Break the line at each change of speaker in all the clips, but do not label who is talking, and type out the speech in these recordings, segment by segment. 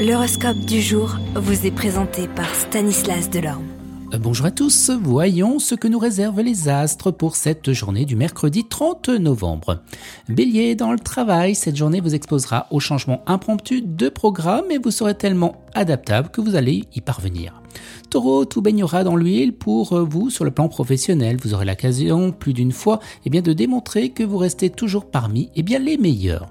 L'horoscope du jour vous est présenté par Stanislas Delorme.
Euh, bonjour à tous, voyons ce que nous réservent les astres pour cette journée du mercredi 30 novembre. Bélier, dans le travail, cette journée vous exposera au changement impromptu de programme et vous serez tellement adaptable que vous allez y parvenir. Taureau, tout baignera dans l'huile pour vous sur le plan professionnel. Vous aurez l'occasion plus d'une fois eh de démontrer que vous restez toujours parmi eh bien, les meilleurs.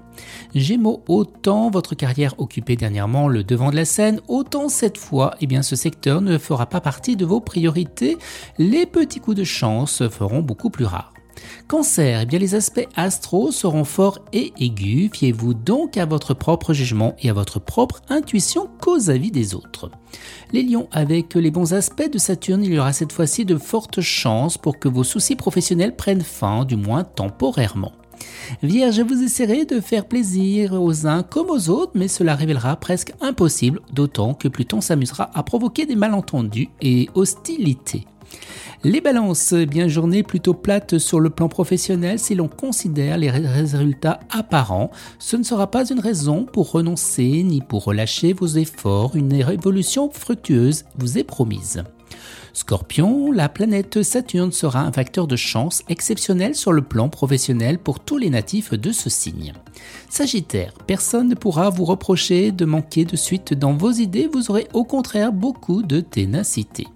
Gémeaux, autant votre carrière occupait dernièrement le devant de la scène, autant cette fois, eh ce secteur ne fera pas partie de vos priorités. Les petits coups de chance feront beaucoup plus rares. Cancer, eh bien les aspects astro seront forts et aigus. Fiez-vous donc à votre propre jugement et à votre propre intuition qu'aux avis des autres. Les lions, avec les bons aspects de Saturne, il y aura cette fois-ci de fortes chances pour que vos soucis professionnels prennent fin, du moins temporairement. Vierge, vous essaierez de faire plaisir aux uns comme aux autres, mais cela révélera presque impossible, d'autant que Pluton s'amusera à provoquer des malentendus et hostilités. Les balances, bien journée plutôt plate sur le plan professionnel si l'on considère les résultats apparents. Ce ne sera pas une raison pour renoncer ni pour relâcher vos efforts. Une révolution fructueuse vous est promise. Scorpion, la planète Saturne sera un facteur de chance exceptionnel sur le plan professionnel pour tous les natifs de ce signe. Sagittaire, personne ne pourra vous reprocher de manquer de suite dans vos idées, vous aurez au contraire beaucoup de ténacité.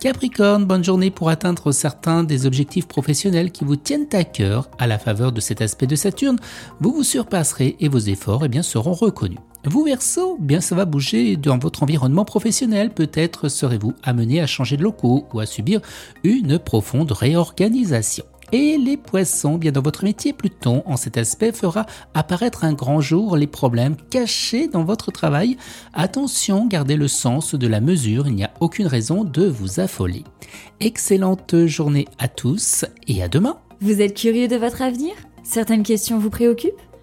Capricorne, bonne journée pour atteindre certains des objectifs professionnels qui vous tiennent à cœur à la faveur de cet aspect de Saturne. Vous vous surpasserez et vos efforts eh bien, seront reconnus. Vous Verseau, bien ça va bouger dans votre environnement professionnel. Peut-être serez-vous amené à changer de locaux ou à subir une profonde réorganisation. Et les poissons, bien dans votre métier, Pluton, en cet aspect, fera apparaître un grand jour les problèmes cachés dans votre travail. Attention, gardez le sens de la mesure, il n'y a aucune raison de vous affoler. Excellente journée à tous et à demain.
Vous êtes curieux de votre avenir? Certaines questions vous préoccupent?